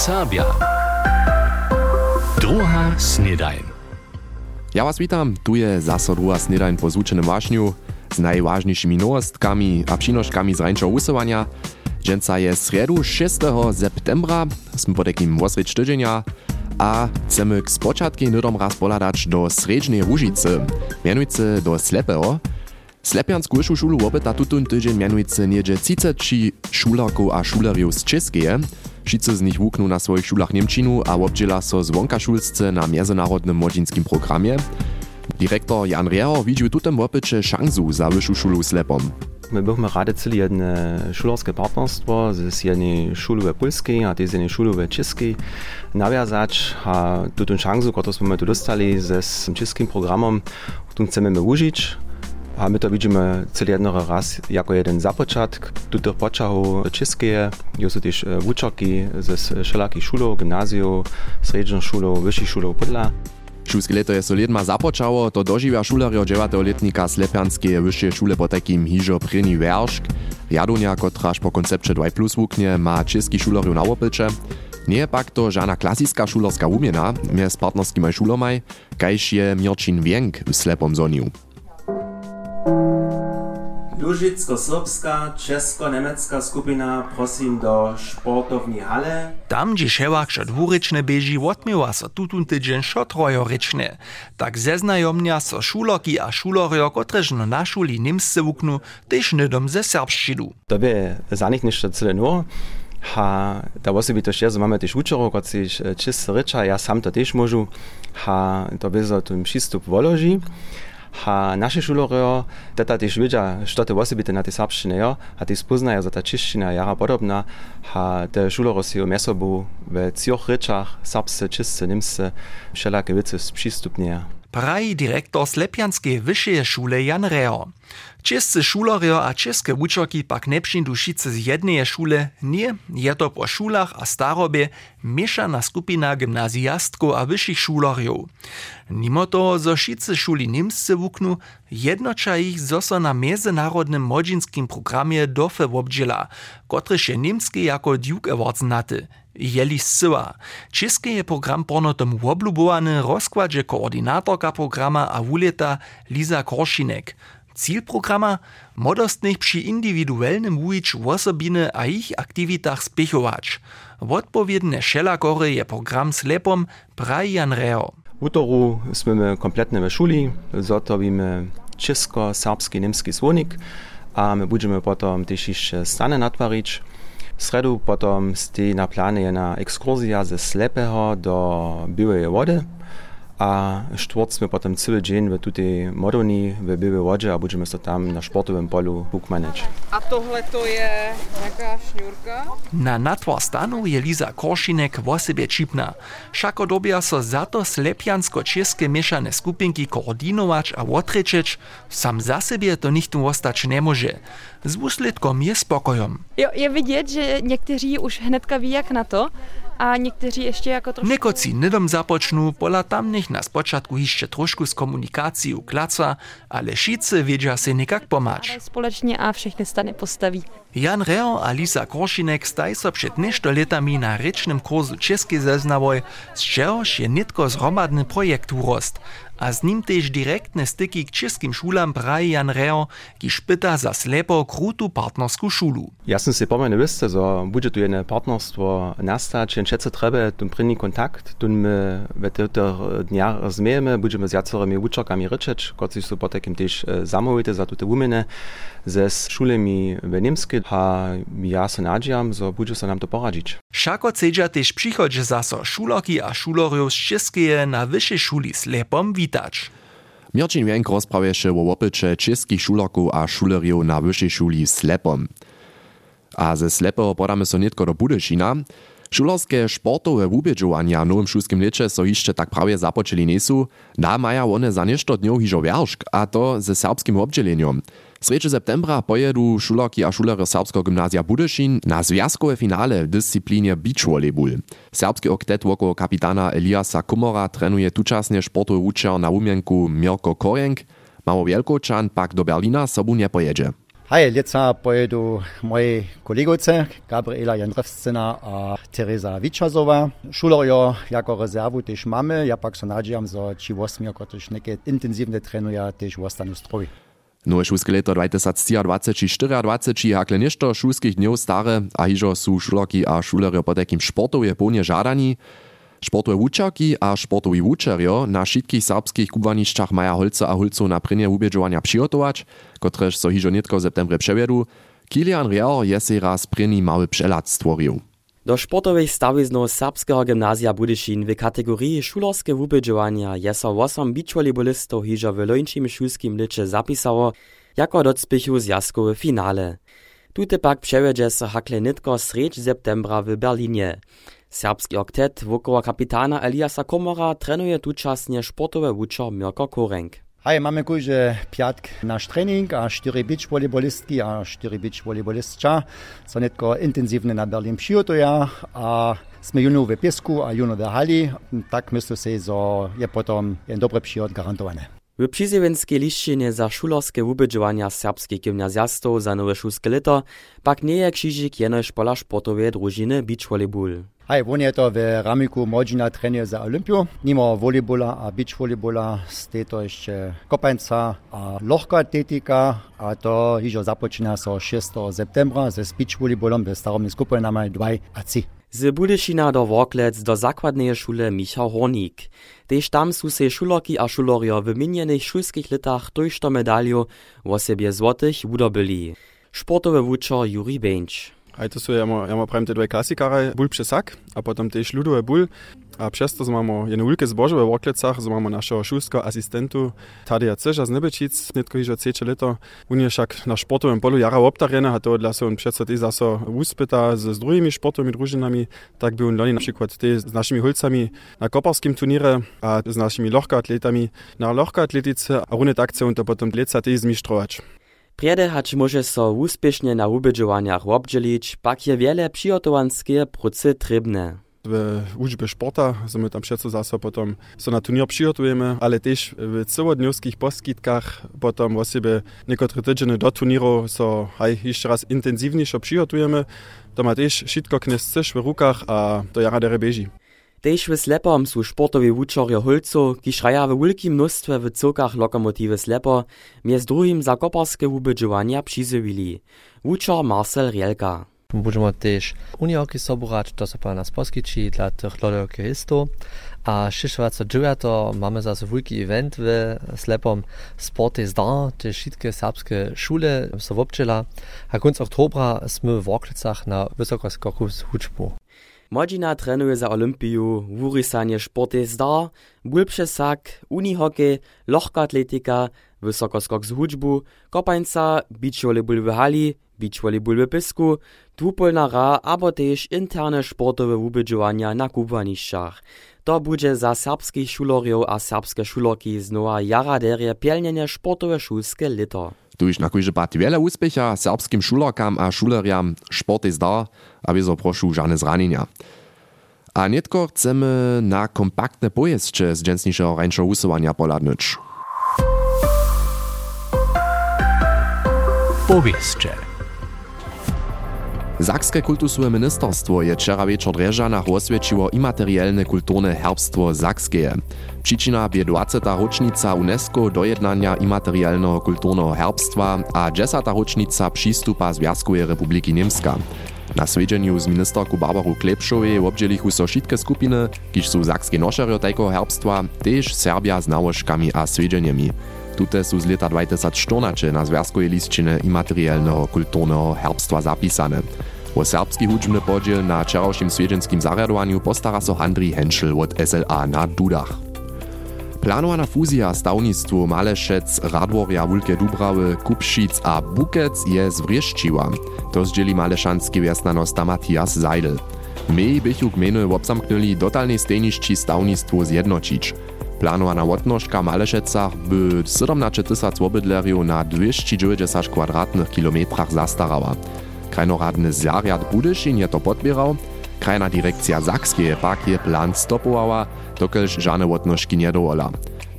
Serbia. Druga snedajn. Ja was witam, tu je zaso druga snedajn po zvučenem vášňu z najvážnejšími nowostkami a přinoškami z rańszego usuwania. Dżęca je sredu 6. septembra, sme po takim wosreć a chcemy k spočatki nudom raz poladać do Sredźnej Róžice, mianujcy do Slepého. Slepiansku šulu wopyta tutun tydzień mianujcy niedzie 30 šularków a šulerjów z Českeje. Wszyscy z nich wukną na swoich szulach Niemczinu a obdziela so zwonka szulsce na międzynarodnym młodzińskim programie. Dyrektor Jan Reher widzi tutem wopycie szansu za wyższą szulu Slepom. My bychom rádi celé jedno šulerské partnerstvo z jednej šulové polskiej a z jednej šulové českej nawiązać a tutun šansu, którą sme tu dostali ze českým programom, tu chcemy my užiť. A my to widzimy celý jednoho raz jako jeden započatk tutych poczahów czeskie. Są też uczerki ze wszelakich gimnazjów, średnich szulów, wyższych szulów Podla. Šulske leto je so ledma započało, to doživia šulerjo 9-letnika Slepianskie wyższe szule po takim hižo prini weršk. Jadunia, kotraž po koncepcie 2 plus wuknie, ma český šulerju na opycze. Nie pak to żadna klasiska šulerska umiena, mjez partnerskimi šulomaj, kajž je Mirčin Wienk w Slepom zoniu. Lužicko-srbska, česko-nemecka skupina prosím do sportovní hale. Tam, gdzie šewak šo dwurečne beži, odmiewa so tutun tydzień šo trojorečne. Tak zeznajomnia so šuloki a šulorjo, kotrež no na šuli nimsce wuknu, tež nydom ze serbščidu. To by za nich ništa celé nur. Ha, da osobi to še mamy też uczerów, którzy czysty rycza, ja sam to też możu. Ha, to by za tym przystup. Ha naše šulorio, teta tež vidja, što te osobite na te serbščine jo, a te spoznajo za ta češčina jara podobna, ha te šuloro si u mesobu v cioch rečach, serbsce, čistce, nimsce, všelake vice přistupnije. Praji direktor Slepianskiej Wyższej Szule Jan Reo. Czescy šulerjo a česke uczerki pak nepšindu šice z jednej šule, nie, je to po šulach a starobie mieszana skupina gimnazjastków a wyższych šulerjów. Mimo toho, zo šice šuli Nimsce wuknu, jednocza ich zoso na międzynarodnym programie dofe wobdziela, kotryż je nimski jako Duke Awards naty. Jeli Syła. Česky je program pornotom woblubowany rozkładzie koordynatorka programa a wuleta Liza Korszinek. Cíl programa modostnych przy indywidualnym wujić osobiny a ich aktywitach spěchować. Odpowiedne šelakory je program slepom praji Jan Reo. W utoru sme kompletne w szuli, zotowimy česko, serbski, niemski słonik, a my będziemy potem też jeszcze stane. Sredu potom stoi na planie jedna ekskursja ze Slepého do Białej Wody, a sme potom celý deň v tutej Modoni, v Białej Wodze a budeme sa tam na športovém polu bukmaneť. A tohle to je jaká šňůrka? Na natwar stanu je Liza Korszinek o sebe čipna. Šako dobia so za to slepiansko-české mieszane skupinki koordinować a otrečeć, sam za sebe to nichtu ostać nie może. Z výsledkom je spokojom. Jo, je vidět, že někteří už hnedka ví, jak na to, a někteří ještě jako trošku... Nekoci nidom započnu, pola tamnych na spočatku ještě trošku z komunikací klaca, ale šice vědža se nikak pomać. Společně a všechny stany postaví. Jan Reo, Alisa Krošinek staj so pred nešto letami na rečnem kozu Česky zeznavoj, z čehož je netko zromadny projekt urost, a z nim tež direktne styki k českim šulam praje Jan Reo, ki špita za slepo krutu partnersku šulu. Jaz sem se pomeni veste, da bude tu eno partnerstvo nastać, in če se treba, tu prvi kontakt, tu me v teh dnjah razmejeme, budemo z jacorami učakami rečeč, kot si so potem tež eh, zamovite za tute umene, z šulemi v Nemski, A ja se nadziejam, so bude sa nám to poradzić. Šako cedža tež přichodže zaso šuloki a šulorjov z Českeje na vyššej šuli slepom witać. Mirčin Wienk rozprawieše o opycze českých šulerków a šulerjów na wyższej szuli w Slepom. A ze Slepeho podamy so nitko do Budešina. Šulerske sportowe wubědžovanja w nowym šulskim lecie so jeszcze tak prawie započeli nesu, da maja one za nešto dňov hižo a to ze serbskim obdźelenjom. 3. septembra pojedu šulerki a šulery Serbskiego gimnazja Budešin na związkowe finale w dyscyplinie beach volleyball. Serbski oktet woko kapitana Eliasa Kumora trenuje tučasnie sportowy uczeń na umienku Mirko Korenk, mało wielkoczan pak do Berlina sobu nie pojedzie. Hej, leca pojedu moje kolegoce Gabriela Jandrewscena a Teresa Wiczazowa. Šulerjo jako rezerwu też mamy, ja pak so nadziejam, że ci osmi, też neke intensywne trenuja, też ostanu zdrowi. Nowe šulske leto 2024 hakle nešto šulskich dňov stare a hižo sú šulerki a šulerjo po takým športovje plne žadaní. Sportowe wučerki a sportowi wučerjo na všetkých serbských kubanišćach maja holce a holcov na prynie ubiežovania přihotować, kotrež so hižo netko w septembre przewiedu. Kilian Riao je si raz pryni mały przelat stworil. Do sportowej stawizno Serbskiego Gymnazja Budyszin w kategorii szulerskie wubieżowania jest 8 beachvolleyballistów hižo w lończym szulskim licze zapisało jako do zbychu zjazku w finale. Tute pak przewiedzie so hakle nitko sredź septembra w Berlinie. Serbski oktet wokoło kapitana Eliasa Komora trenuje tučasnie sportowe wučer Mirko Korenk. Hej, mamy kujże piatk nasz trening, a cztery beach volleyballistki, a cztery beach volleyballistča, co netko intensywne na Berlin przygotują, a sme juno w piesku, a juno w hali, tak myślę sobie, że je potom jeden dobry przyjot garantowane. W Przyziewenskiej liszczynie za szulerskie wubydżowania serbskich gimnazjastów za nowe szulskie lito, pak nie jak krzyżyk jenoż pola sportowej drużyny beach volleyball. Hej, on je to w ramiku młodzina trenuje za Olympiu. Mimo volleybola a beach volleybola ste to jeszcze kopańca a lohka atletika, a to już zapoczyna so 6 septembra ze beach volleybolom w staromi skupinami 2 a 3. Z Budyšina do Worklec do zakładnej szule Michał Hornik. Tež tam su se šulerki a šulerjo w minjenych szulskich letach tojšto medalju w osobie złotych udobyli. Sportowy wučer Juri Benč. A to sú, ja mám, ja mám prajem tie dve klasikáre, bul přesak a potom tiež ľudové bul. A přesto máme jednu ulke zbožové v Oklecach, máme našeho šulského asistentu Tadia z Nebečic, netko hižo ceče leto. On je však na športovém polu jara obtarený a to dla on přesto tý zase úspěta s, s druhými športovými družinami, tak by on loni napríklad tý s hulcami na koparském turníre a s našimi lohkoatletami na lohkoatletice a rune tak chce on to potom leca tý zmištrovač. Priede hać może so úspěšně na ubydžovaniach obdželić, pak je wiele przygotowanskie procy trybne. W uczbie sporta my tam všetko zase potom so na turnier przygotujemy, ale też w całodniowskich poskitkach o siebie niektóre tydzieny do turnieru so haj jeszcze raz intensywniejsze przygotujemy. To ma też wszystko knes w rukach, a to jara dere beži. Tež w Slepom su sportowi wučerjo Holco, ki šraja w wielkim mnóstwie w cokach lokomotywy Slepo, między drugim za koparskie wubydżowania przyzywili. Wučer Marcel Rielka. Budeme też uniorki sobrać, to są nas poskici dla tych lodokistów. A 26 mamy zase wielki event w Slepom Sporty Zdar, te wszystkie serbskie szule są obczela. A końc oktobra jsme w Oklicach na wysokoskoku z huczbu. Młodzina trenuje za Olympiju, wurisanie sporty zdar, bulprzesak, unihokej, lohkoatletika, wysokoskok z hudźbu, kopańca, beach volleyball w hali, beach volleyball w pysku, dwupolnara, abo też interne sportowe wubydżowania na kubaniszczach. To będzie za serbskich szulorjów a serbskie szulorki znowa jara derie pielnienie sportowe szulskie lito. Tuž na kojže pat wiele úspecha serbskim šulerkam a šulerjam športy zdar, aby so prošu žane zranenia. A netko chcemy na kompaktne pojeździe z dżęsniejszego rańszego usuwania poladnyć. Powieszcze. Sakske kultusuje ministerstwo je wczoraj wieczór Dreżanach oswieciło imaterialne kulturne herbstwo Sakskeje. Przyczyna bie 20. rocznica UNESCO dojednania imaterialnego kulturnego herbstwa a 10. rocznica przystupa Związkowej Republiki Niemska. Na svedźeniu z ministerku Barbaru Klepšovej obdzielichu so všetke skupiny, kiž sú sakske nošerio tajko herbstwa, tež Serbia s nałożkami a svedźeniami. Tute sú z leta 2014 na Związkowej listčine imaterialnego kulturnego herbstwa zapisane. O serbski hudźbny podziel na wczorajszym swiedźenskim zarjadowaniu postara so Andrii Henschel od SLA na Dudach. Planowana fuzja stawnictwu Malešec, Radworja, Wulke Dubrawy, Kupšic a Bukec je zwrieszczyła. To zdzieli maleszanski wiasnanosta Matthias Seidel. My bychu gminy obsamknęli dotalnej stejniszczy stawnictwu zjednocić. Planowana łotnożka Malešecach by 17 tysac obydleriów na 290 kwadratnych kilometrach zastarała. Krajnoradny Zariad Budyszin je to podbierał, krajna direkcja Sakskie pak je plan stopowała, dokelž žane łotnożki nie dowola.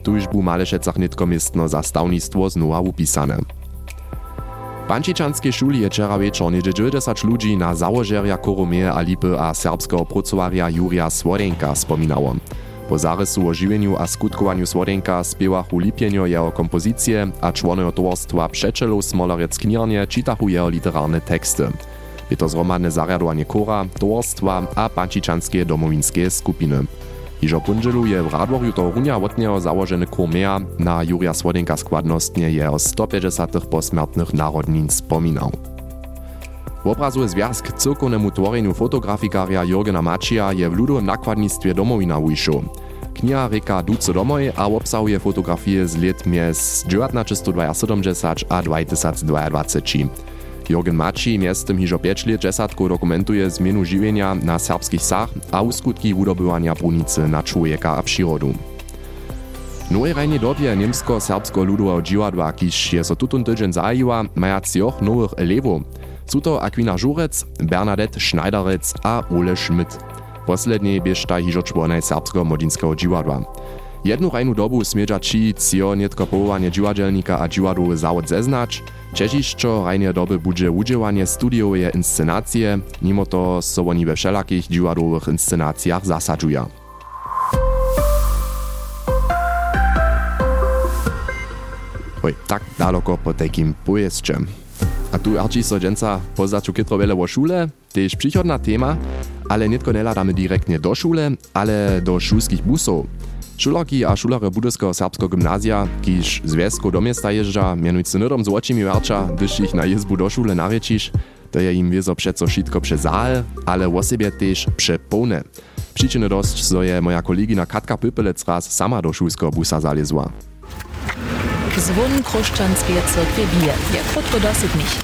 Tuż bu Malešecach nitko miestno za stawnictwo znowa upisane. Pančičanskej šuli je včera večer nieže 90 ludzi na założeria Koromie a Lipy a serbskiego pracowaria Jurija Swodenka spominało. Po zarysu o žiwieniu a skutkowaniu Swodenka spiewachu Lipjenio jeho kompozycje a członojo towarstwa Przeczelów Smolarec Knirnie czytachu jeho literarne teksty. Je to zromadne zariadowanie kora, towarstwa a pančičanskie domowinskie skupiny. Iżo pundzielu je w Radworju to runia wotnieho założeny kurmea na Jurija Swodenka składnostnie jeho 150 posmrtnych narodnin spominał. W obrazu związk cyrkownemu tworzeniu fotografikaria Jurgena Mačija je w ludu nakładnictwie domowina wyszło. Kniha reka Duce domoj a obsahuje fotografie z lat mies 1972 a 2022. Jürgen Maci miestem hižo 5 let desatku dokumentuje zmienu żywienia na serbskich sach a uskutki wudobywania brunicy na człowieka a przyrodu. Nowej rajnej dobie niemsko-serbsko-ludowa dziwadła, kiż je so tutun tydzień zajiwa, maja nowych elewów. Są to Aquina Żurec, Bernadette Schneiderec a Ole Schmidt. Posledniej biež ta hižo čłonaj serbsko-modinskiego dziwadła. Jednu rajnu dobu smieđa či cio nietko powołanie dziwadelnika a dziwadłowy zawod zeznać, Čežišćo rajne doby budže udźěłanie studiowe inscenacje, mimo to so oni we wszelakich dziwadłowych inscenacjach zasadzuja. Oj, tak daleko po takim pojeździe. A tu arči so dženca pozaču kytro wiele o szule, tež przychodna tema, ale nitko neladamy direktnie do szule, ale do szulskich busów. Šularki a šulare Budyskiego serbskiego gymnazja, kiż związku do miasta jeżdża, mianujcy nydom z očimi wercza, gdyż ich na jezbu do szule nariečisz, to je im wiezo przeco wszystko prze zaal, ale o sobie też przepełne. Przyczyny dość, so je moja kolegina Katka Pypelec raz sama do szulskiego busa zalezła. Zvon Kruščanske crkve bije, je krótko dosyć nich.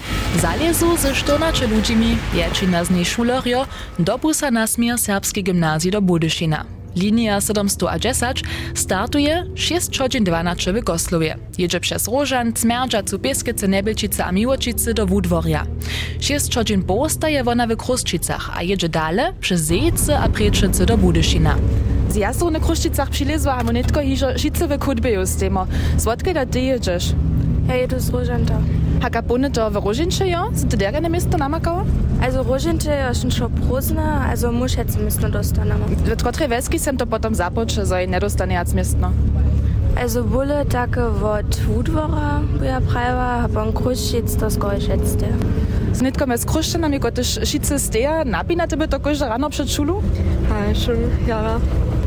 Zalezu ze 14 ludźmi, většina z nich šulerjo, do busa nasmier serbski gymnazji do Budyšina. Linia 710 startuje 6 godzin 12 w Goslowie. Jedzie przez Rożan, Cmerdżacu, Pieskice, Nebelčice a Miłočice do Wudworja. 6 godzin postaje wona w Kruszczycach, a jedzie dalej przez Zejce a Prieczyce do Budyšina. Z jazdą na Kruszczycach przylezła, a monetko hižo šice w kudbie justemo. Zwodkaj do ty jedziesz? Ja jedu z Rożanta. Haka bunne to w Rożincze, jo? Sind ty dergane misto namakała? Also Rožinče je schon schon prozna, also muž jetzt müssen dostaneme. W której weski sem to potom započe, że nie dostanie jak miestno? Also bule takie od Wudwora była prawa, a pan Kruszczyc to skoro schätzte. Z nitkom z Kruszczynami, kotyż šice steja, napina tebe to każde rano przed szulu? A, schon, ja.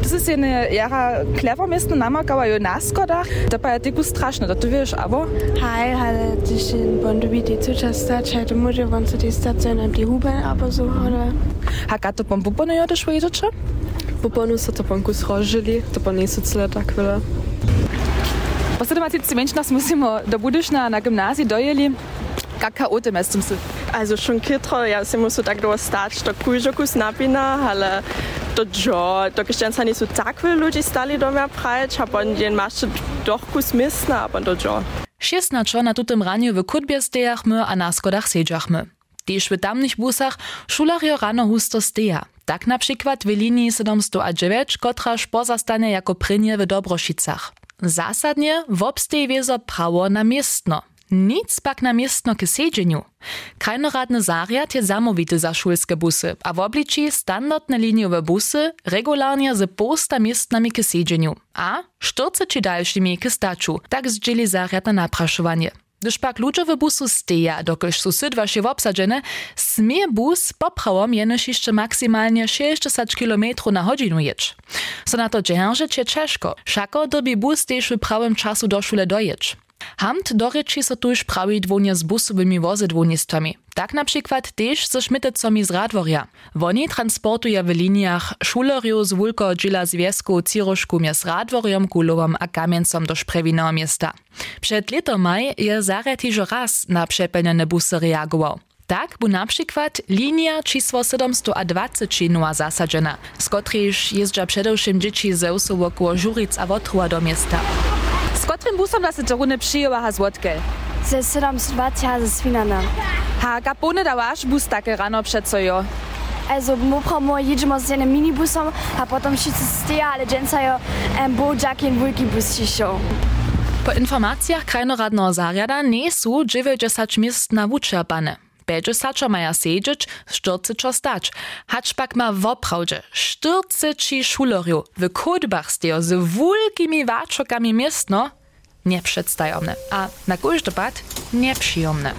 Das ist eine jara clever miestno namakała jo na skodach, to pa je tyku straszne, to ty wiesz, aber? Hej, ale tyś bon dobi die zuczastać, hej, to może wam co die stacją die Huben, aber so, oder? Haka to pom pupono jo też wyjedziecie? Puponu so to pan kus rozžili, to pa niso cele tak veľa. Po 17 menš nas musimo do Budyšna na gimnazji dojeli. Kaka o tym jestem si? Also schon kitro, ja se musu tak dostać, to kujžo kus napina, ale to jo, nisu takve ludzi stali do mnie prajeć, a pon jen masz doch kus misna, aber to jo. 16 na tutym raniu w kutbie stejachmy a na skodach sedžachmy. Tež w tamnych busach šularjo rano husto steja. Tak na przykład w linii 709, kotraż pozastanie jako prynie w Dobrošicach. Zasadnie w obstej wiezo prawo na miestno. Nic pak na miestno k sedźeniu. Krajnoradny zariad je zamówity za szulskie busy, a w obliczy standardne liniowe busy regularnie z posta miestnami k sedźeniu, a 40 dalszymi k staczu, tak zdzieli zariad na napraszowanie. Gdyż pak ludzie busu steja, dokoż są sydwa się obsadzone, smie bus poprawom jenoś jeszcze maksymalnie 60 km na godzinu jeć. So na to dzierżyć je ciężko, szako dobi bus też w prawym czasu do szule dojeć. Hamt doreči so tuž prawi dwonie z busowymi wozydwonistwami. Tak na przykład też ze Schmittecami z Radworja. Woni transportuje w liniach szulerju z wulko dzila związku Ciroszku mies Radworjom, Kulowom a Kamiencom do Szprewinowa miasta. Przed letomaj je zarad hižo raz na przepełnione busy reagował. Tak bu na przykład linia čísło 720 nowa zasadzena, z kotryż jeżdża przedewszym dzieci ze usów około Żuric a Wotruła do miasta. Z którym busem da se to runę przyjęła ha złotkę? Ze 720 ze Swinana. Ha, kapone dawasz bus takie rano przed co jo? Also mo pramo jedziemy z jednym minibusom, a potem wszyscy steja, ale dżęca jo um, bo jakin wielki bus się Po informacjach krajnoradnego zarjada nie są 90 miejsc na wučerpane. 50 maja siedzieć, 40 stać. Haczpak ma w oprawdzie 40 szuloriów w kodbach stejo z wielkimi waczokami miestno nieprzedstawne, a na każdy pad nieprzyjemne.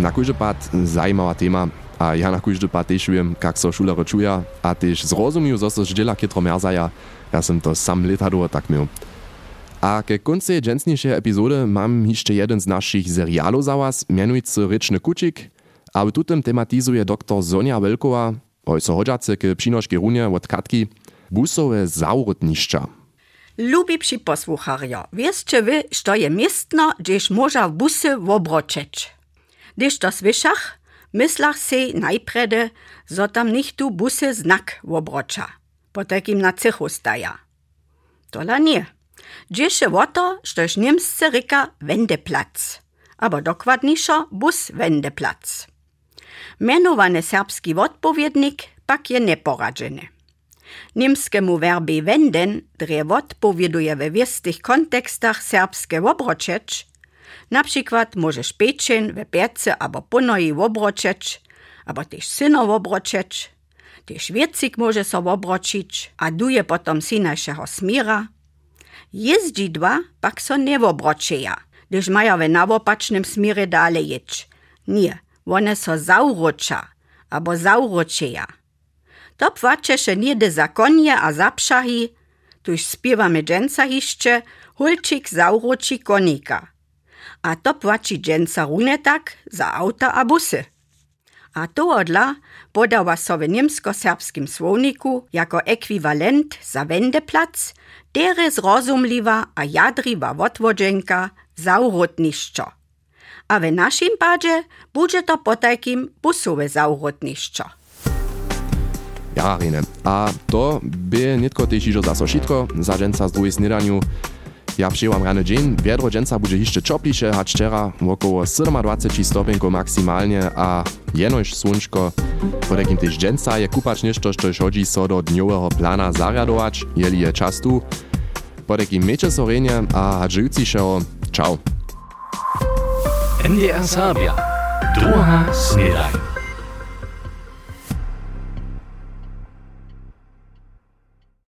Na każdy pad zajmowa tema, a ja na każdy pad też wiem, jak so a też zrozumію, że so dziela kitro merzaja. Ja sam to sam leta tak. A ke końcu dżęsniejszej epizody mam jeszcze jeden z naszych serialów za was, mianujcy Ryczny Kucik, a w tutem tematizuje dr Sonja Welkowa, ojco hodżacy k przynoszki runie od Katki, busowe zaurotniszcza. Lubi przy posłucharjo, wieszcie wy, što je miestno, gdzieś można w busy wobroczeć. Gdyż to słyszach, myślach se najprede, zo tam nicht tu busy znak wobrocza, po takim na cechu staja. Tola nie. Dziesze woto, štož niemsce ryka Wendeplatz, aber dokładniejszo bus Wendeplatz. Mianowany serbski odpowiednik pak je neporadzeny. Niemskemu werbie wenden dre odpowieduje we wiestych kontekstach serbskie wobroczeć, na przykład możesz pieczeń we piece albo ponoi wobroczeć, albo też syno wobroczeć, też wiecik może so wobroczyć, a duje potom synajszego smira, Jeździdła pak so gdyż mają we nawopacznym smirze dalej jeć. Nie, one so zaurocza, albo zauroczeja. To płacze się nie de zakonie a zapszahi, tuż śpiewamy dżęca hiszcze, hulčik zauroči konika. A to płaci dżęca rune tak za auta a busy. A to odla podała sobie niemsko-serbskim słowniku jako ekwiwalent za Wendeplatz, dere zrozumliwa a jadriwa wotwodženka zaurotnišćo. A w naszym padzie będzie to potajkim busowe zaurotnišćo. Ja, Rene. A to by nitko zaso šitko, za dżęca z drugiej snidaniu. Ja przyjęłam rany dzień, wiadro dżęca będzie jeszcze czoplisze, a wczera około 27 stopników maksymalnie, a jenoś słonczko. Po takim też dżęca je kupać nieszto, što chodzi so do dniowego plana zariadować, jeli je czas tu. Po takim miecze sorenie, a żyjącyszego, ciao. NDR Sabia. Druga snedaj.